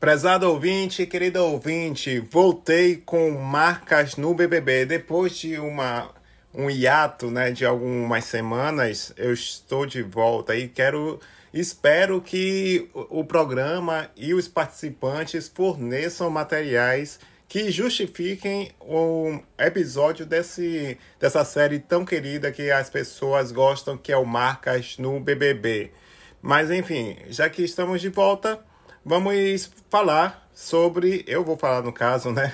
Prezado ouvinte, querido ouvinte, voltei com marcas no BBB. Depois de uma, um hiato né, de algumas semanas, eu estou de volta e quero. Espero que o programa e os participantes forneçam materiais que justifiquem o episódio desse, dessa série tão querida que as pessoas gostam, que é o Marcas no BBB. Mas enfim, já que estamos de volta, vamos falar sobre, eu vou falar no caso, né,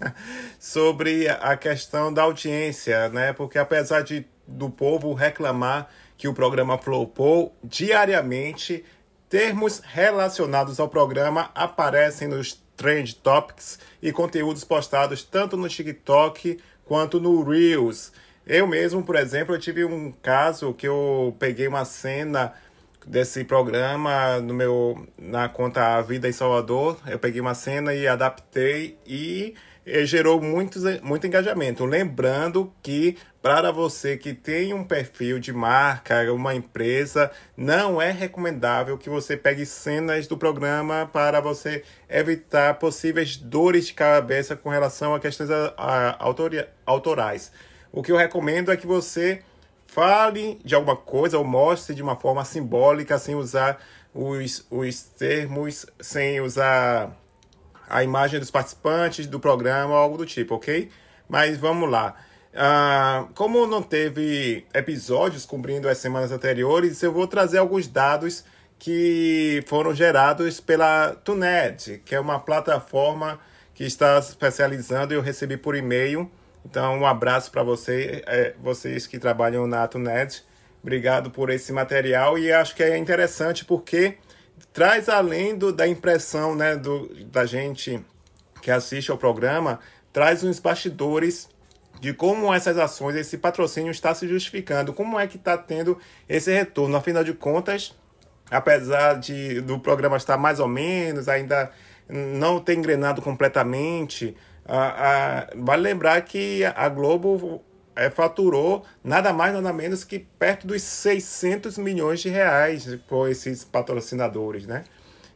sobre a questão da audiência, né, porque apesar de do povo reclamar que o programa flopou diariamente, termos relacionados ao programa aparecem nos trend topics e conteúdos postados tanto no TikTok quanto no Reels. Eu mesmo, por exemplo, eu tive um caso que eu peguei uma cena desse programa no meu na conta Vida em Salvador. Eu peguei uma cena e adaptei e, e gerou muito, muito engajamento. Lembrando que para você que tem um perfil de marca, uma empresa, não é recomendável que você pegue cenas do programa para você evitar possíveis dores de cabeça com relação a questões a, a, autorais. O que eu recomendo é que você fale de alguma coisa ou mostre de uma forma simbólica, sem usar os, os termos, sem usar a imagem dos participantes do programa ou algo do tipo, ok? Mas vamos lá. Uh, como não teve episódios cobrindo as semanas anteriores, eu vou trazer alguns dados que foram gerados pela Tuned, que é uma plataforma que está especializando. Eu recebi por e-mail então, um abraço para você, é, vocês que trabalham na Atunet. Obrigado por esse material e acho que é interessante porque traz além do, da impressão né, do, da gente que assiste ao programa, traz uns bastidores de como essas ações, esse patrocínio está se justificando, como é que está tendo esse retorno. Afinal de contas, apesar de do programa estar mais ou menos, ainda não ter engrenado completamente, a, vale lembrar que a Globo é, faturou nada mais, nada menos que perto dos 600 milhões de reais por esses patrocinadores, né?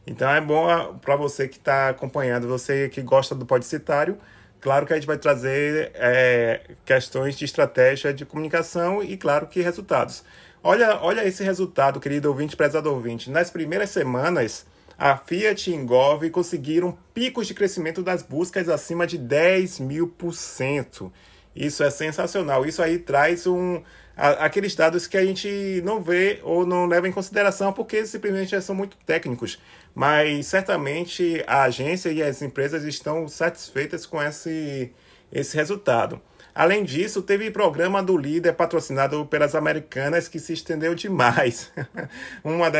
Então é bom para você que está acompanhando, você que gosta do Podcitário, claro que a gente vai trazer é, questões de estratégia de comunicação e, claro, que resultados. Olha, olha esse resultado, querido ouvinte, prezado ouvinte. Nas primeiras semanas, a Fiat e Engov conseguiram picos de crescimento das buscas acima de 10 mil por cento. Isso é sensacional. Isso aí traz um, a, aqueles dados que a gente não vê ou não leva em consideração porque simplesmente são muito técnicos. Mas certamente a agência e as empresas estão satisfeitas com esse, esse resultado. Além disso, teve programa do líder patrocinado pelas americanas que se estendeu demais. Uma da,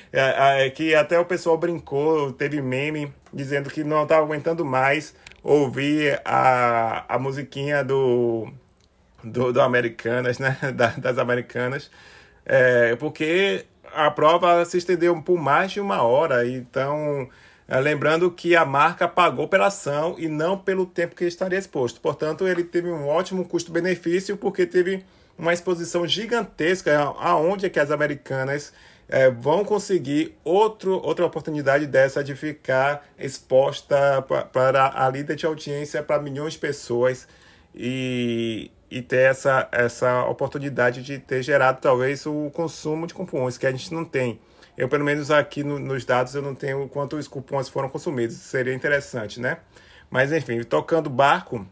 que até o pessoal brincou, teve meme dizendo que não estava aguentando mais ouvir a, a musiquinha do, do, do Americanas, né? Da, das Americanas, é, porque a prova se estendeu por mais de uma hora, então é, lembrando que a marca pagou pela ação e não pelo tempo que estaria exposto. Portanto, ele teve um ótimo custo-benefício porque teve uma exposição gigantesca aonde é que as americanas é, vão conseguir outro, outra oportunidade dessa de ficar exposta para a líder de audiência para milhões de pessoas e, e ter essa, essa oportunidade de ter gerado talvez o consumo de cupons que a gente não tem. Eu, pelo menos aqui no, nos dados, eu não tenho quantos cupons foram consumidos. Seria interessante, né? Mas, enfim, tocando barco,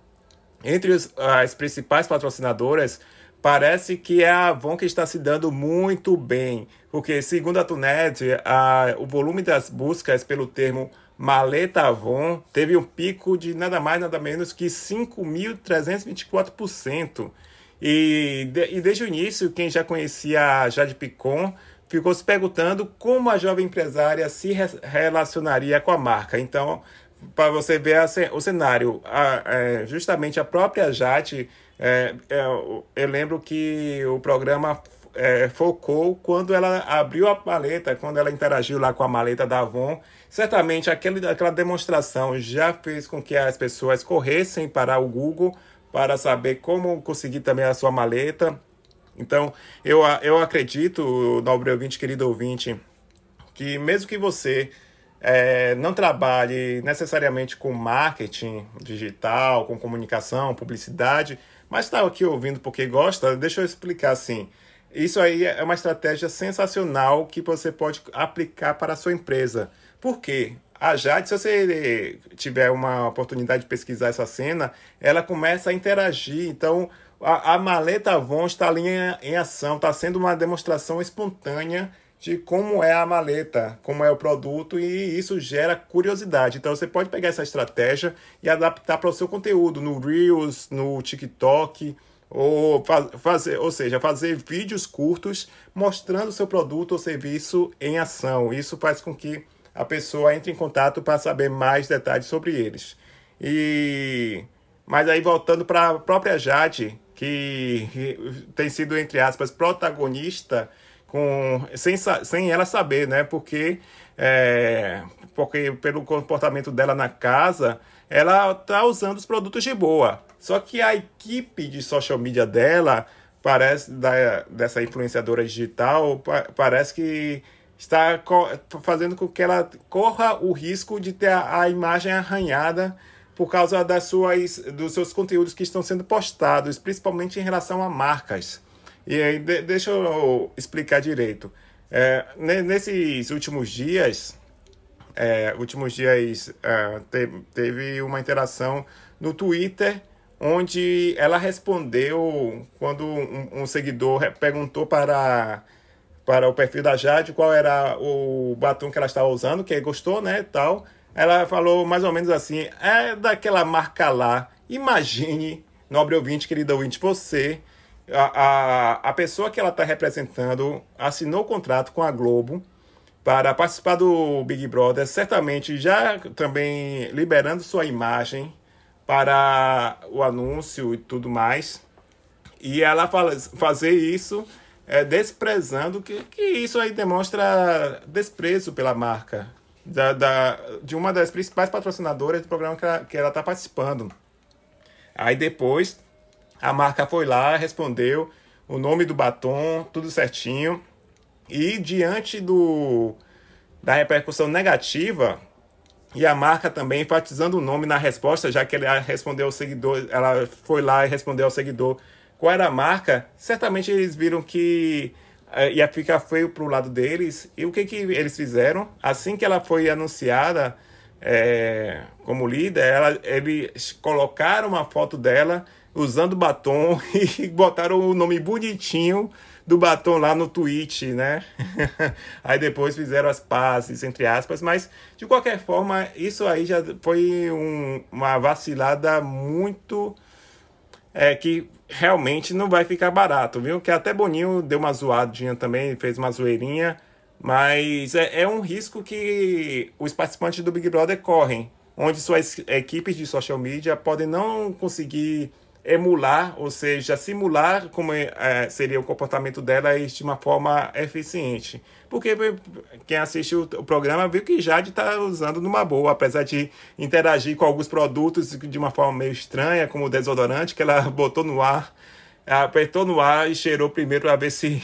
entre os, as principais patrocinadoras, parece que é a Avon que está se dando muito bem. Porque, segundo a Tunet, a, o volume das buscas pelo termo maleta Avon teve um pico de nada mais, nada menos que 5.324%. E, de, e desde o início, quem já conhecia a Jade Picon ficou se perguntando como a jovem empresária se re relacionaria com a marca. Então, para você ver o cenário, a, é, justamente a própria Jate, é, é, eu lembro que o programa é, focou quando ela abriu a maleta, quando ela interagiu lá com a maleta da Avon. Certamente aquele, aquela demonstração já fez com que as pessoas corressem para o Google para saber como conseguir também a sua maleta. Então, eu, eu acredito, nobre ouvinte, querido ouvinte, que mesmo que você é, não trabalhe necessariamente com marketing digital, com comunicação, publicidade, mas está aqui ouvindo porque gosta, deixa eu explicar assim. Isso aí é uma estratégia sensacional que você pode aplicar para a sua empresa. Por quê? A Jade, se você tiver uma oportunidade de pesquisar essa cena, ela começa a interagir. Então, a, a maleta Avon está ali em, em ação, está sendo uma demonstração espontânea de como é a maleta, como é o produto e isso gera curiosidade. Então você pode pegar essa estratégia e adaptar para o seu conteúdo no Reels, no TikTok ou fazer, ou seja, fazer vídeos curtos mostrando o seu produto ou serviço em ação. Isso faz com que a pessoa entre em contato para saber mais detalhes sobre eles. E mas aí voltando para a própria Jade, que tem sido entre aspas protagonista com sem, sem ela saber, né? Porque é, porque pelo comportamento dela na casa, ela tá usando os produtos de boa. Só que a equipe de social media dela parece da, dessa influenciadora digital parece que está fazendo com que ela corra o risco de ter a, a imagem arranhada por causa das suas, dos seus conteúdos que estão sendo postados, principalmente em relação a marcas. E aí, de, deixa eu explicar direito. É, nesses últimos dias, é, últimos dias é, te, teve uma interação no Twitter onde ela respondeu quando um, um, seguidor perguntou para para o perfil da Jade qual era o batom que ela estava usando, que gostou, né, tal. Ela falou mais ou menos assim: é daquela marca lá. Imagine, nobre ouvinte, querido ouvinte, você a, a, a pessoa que ela está representando assinou o contrato com a Globo para participar do Big Brother, certamente já também liberando sua imagem para o anúncio e tudo mais. E ela faz, fazer isso é, desprezando, que, que isso aí demonstra desprezo pela marca, da, da, de uma das principais patrocinadoras do programa que ela está participando. Aí depois a marca foi lá, respondeu o nome do batom, tudo certinho. E diante do da repercussão negativa, e a marca também enfatizando o nome na resposta, já que ela respondeu ao seguidor, ela foi lá e respondeu ao seguidor qual era a marca, certamente eles viram que ia ficar feio para o lado deles. E o que, que eles fizeram? Assim que ela foi anunciada é, como líder, ela, eles colocaram uma foto dela usando batom e botaram o nome bonitinho do batom lá no tweet, né? aí depois fizeram as pazes, entre aspas, mas de qualquer forma, isso aí já foi um, uma vacilada muito. É, que realmente não vai ficar barato, viu? Que até Boninho deu uma zoadinha também, fez uma zoeirinha, mas é, é um risco que os participantes do Big Brother correm, onde suas equipes de social media podem não conseguir emular, ou seja, simular como é, seria o comportamento dela de uma forma eficiente. Porque quem assistiu o programa viu que Jade está usando numa boa, apesar de interagir com alguns produtos de uma forma meio estranha, como o desodorante, que ela botou no ar, apertou no ar e cheirou primeiro para ver se,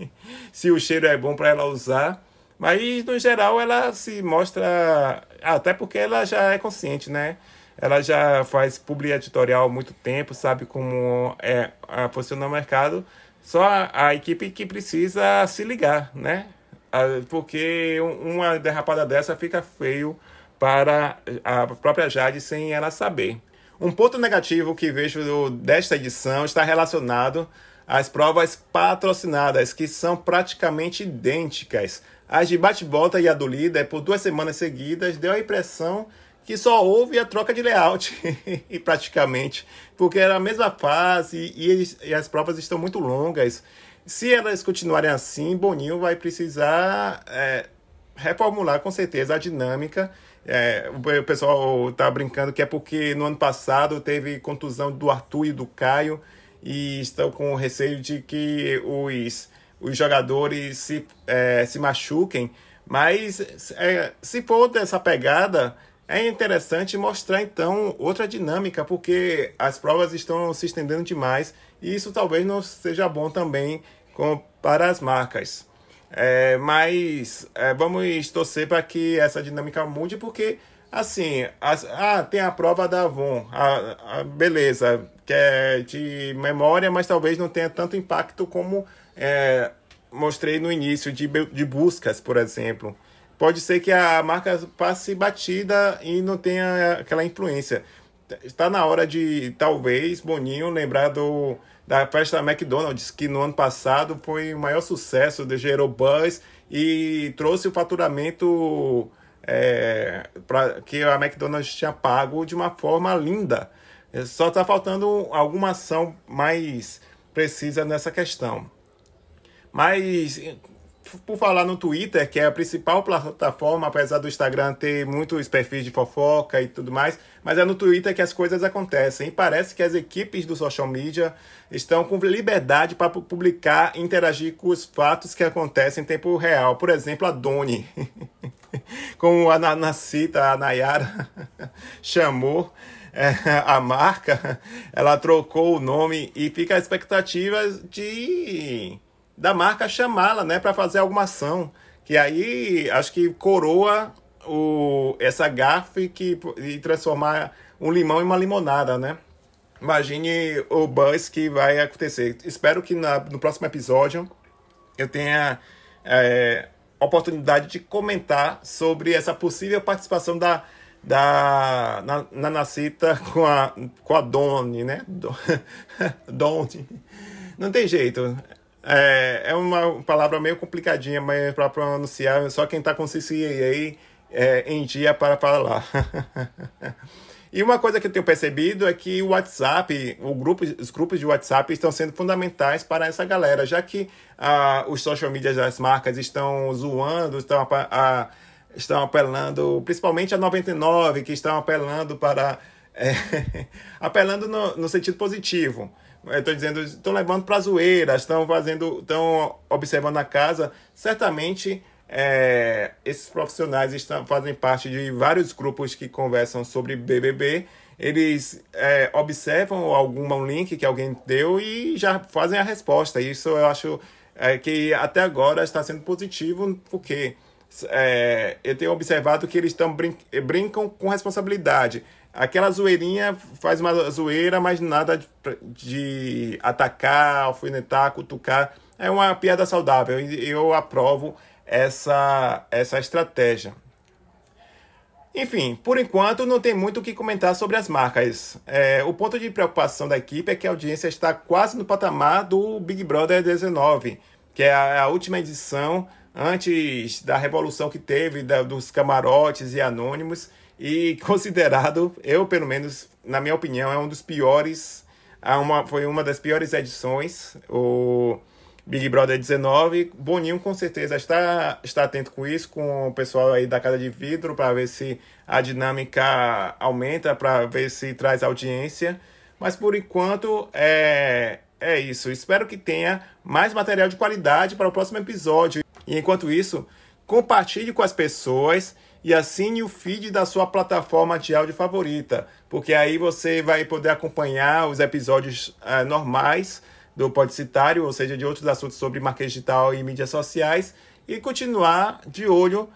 se o cheiro é bom para ela usar. Mas, no geral, ela se mostra. Até porque ela já é consciente, né? Ela já faz publi editorial há muito tempo, sabe como é funciona o mercado. Só a, a, equipe que precisa se ligar, né? Porque uma derrapada dessa fica feio para a própria Jade sem ela saber. Um ponto negativo que vejo desta edição está relacionado às provas patrocinadas, que são praticamente idênticas. As de bate-volta e a do líder, por duas semanas seguidas, deu a impressão que só houve a troca de layout, e praticamente, porque era a mesma fase e, e, as provas estão muito longas. Se elas continuarem assim, Boninho vai precisar é, reformular com certeza a dinâmica. É, o pessoal tá brincando que é porque no ano passado teve contusão do Arthur e do Caio e estão com receio de que os, os jogadores se, é, se machuquem. Mas é, se for dessa pegada, é interessante mostrar então outra dinâmica, porque as provas estão se estendendo demais e isso talvez não seja bom também com, para as marcas. É, mas é, vamos torcer para que essa dinâmica mude, porque assim, as, ah, tem a prova da Avon, a, a, beleza, que é de memória, mas talvez não tenha tanto impacto como é, mostrei no início de, de buscas, por exemplo. Pode ser que a marca passe batida e não tenha aquela influência. Está na hora de, talvez, Boninho lembrar do, da festa da McDonald's, que no ano passado foi o maior sucesso, gerou buzz e trouxe o faturamento é, pra, que a McDonald's tinha pago de uma forma linda. Só está faltando alguma ação mais precisa nessa questão. Mas por falar no Twitter, que é a principal plataforma, apesar do Instagram ter muitos perfis de fofoca e tudo mais, mas é no Twitter que as coisas acontecem. E parece que as equipes do social media estão com liberdade para publicar e interagir com os fatos que acontecem em tempo real. Por exemplo, a Doni, como a Nacita, a Nayara, chamou é, a marca, ela trocou o nome e fica a expectativa de da marca chamá-la, né, para fazer alguma ação. Que aí acho que coroa o, essa gafe que, e transformar um limão em uma limonada, né? Imagine o buzz que vai acontecer. Espero que na, no próximo episódio eu tenha é, oportunidade de comentar sobre essa possível participação da, da na, na Nacita com a, com a Doni, né? Doni. Não tem jeito. É, é uma palavra meio complicadinha, mas para pronunciar, só quem está com CCAA é, em dia para falar. e uma coisa que eu tenho percebido é que o WhatsApp, o grupo, os grupos de WhatsApp estão sendo fundamentais para essa galera, já que ah, os social media das marcas estão zoando, estão, a, estão apelando, principalmente a 99, que estão apelando para. É, apelando no, no sentido positivo estou dizendo, estão levando para zoeira, estão fazendo, estão observando a casa. Certamente é, esses profissionais estão, fazem parte de vários grupos que conversam sobre BBB. Eles é, observam algum link que alguém deu e já fazem a resposta. Isso eu acho é, que até agora está sendo positivo, porque é, eu tenho observado que eles estão brin brincam com responsabilidade aquela zoeirinha faz uma zoeira, mas nada de, de atacar, alfinetar, cutucar. É uma piada saudável e eu aprovo essa, essa estratégia. Enfim, por enquanto não tem muito o que comentar sobre as marcas. É, o ponto de preocupação da equipe é que a audiência está quase no patamar do Big Brother 19, que é a, a última edição antes da revolução que teve da, dos camarotes e anônimos e considerado, eu pelo menos, na minha opinião, é um dos piores, é uma, foi uma das piores edições, o Big Brother 19. Boninho com certeza está, está atento com isso, com o pessoal aí da Casa de Vidro, para ver se a dinâmica aumenta, para ver se traz audiência. Mas por enquanto é, é isso. Espero que tenha mais material de qualidade para o próximo episódio. E enquanto isso, compartilhe com as pessoas e assine o feed da sua plataforma de áudio favorita, porque aí você vai poder acompanhar os episódios uh, normais do Podcitário, ou seja, de outros assuntos sobre marketing digital e mídias sociais, e continuar de olho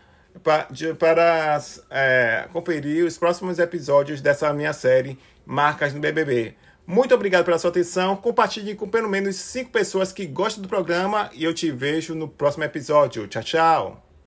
para, de, para é, conferir os próximos episódios dessa minha série Marcas no BBB. Muito obrigado pela sua atenção. Compartilhe com pelo menos cinco pessoas que gostam do programa e eu te vejo no próximo episódio. Tchau, tchau.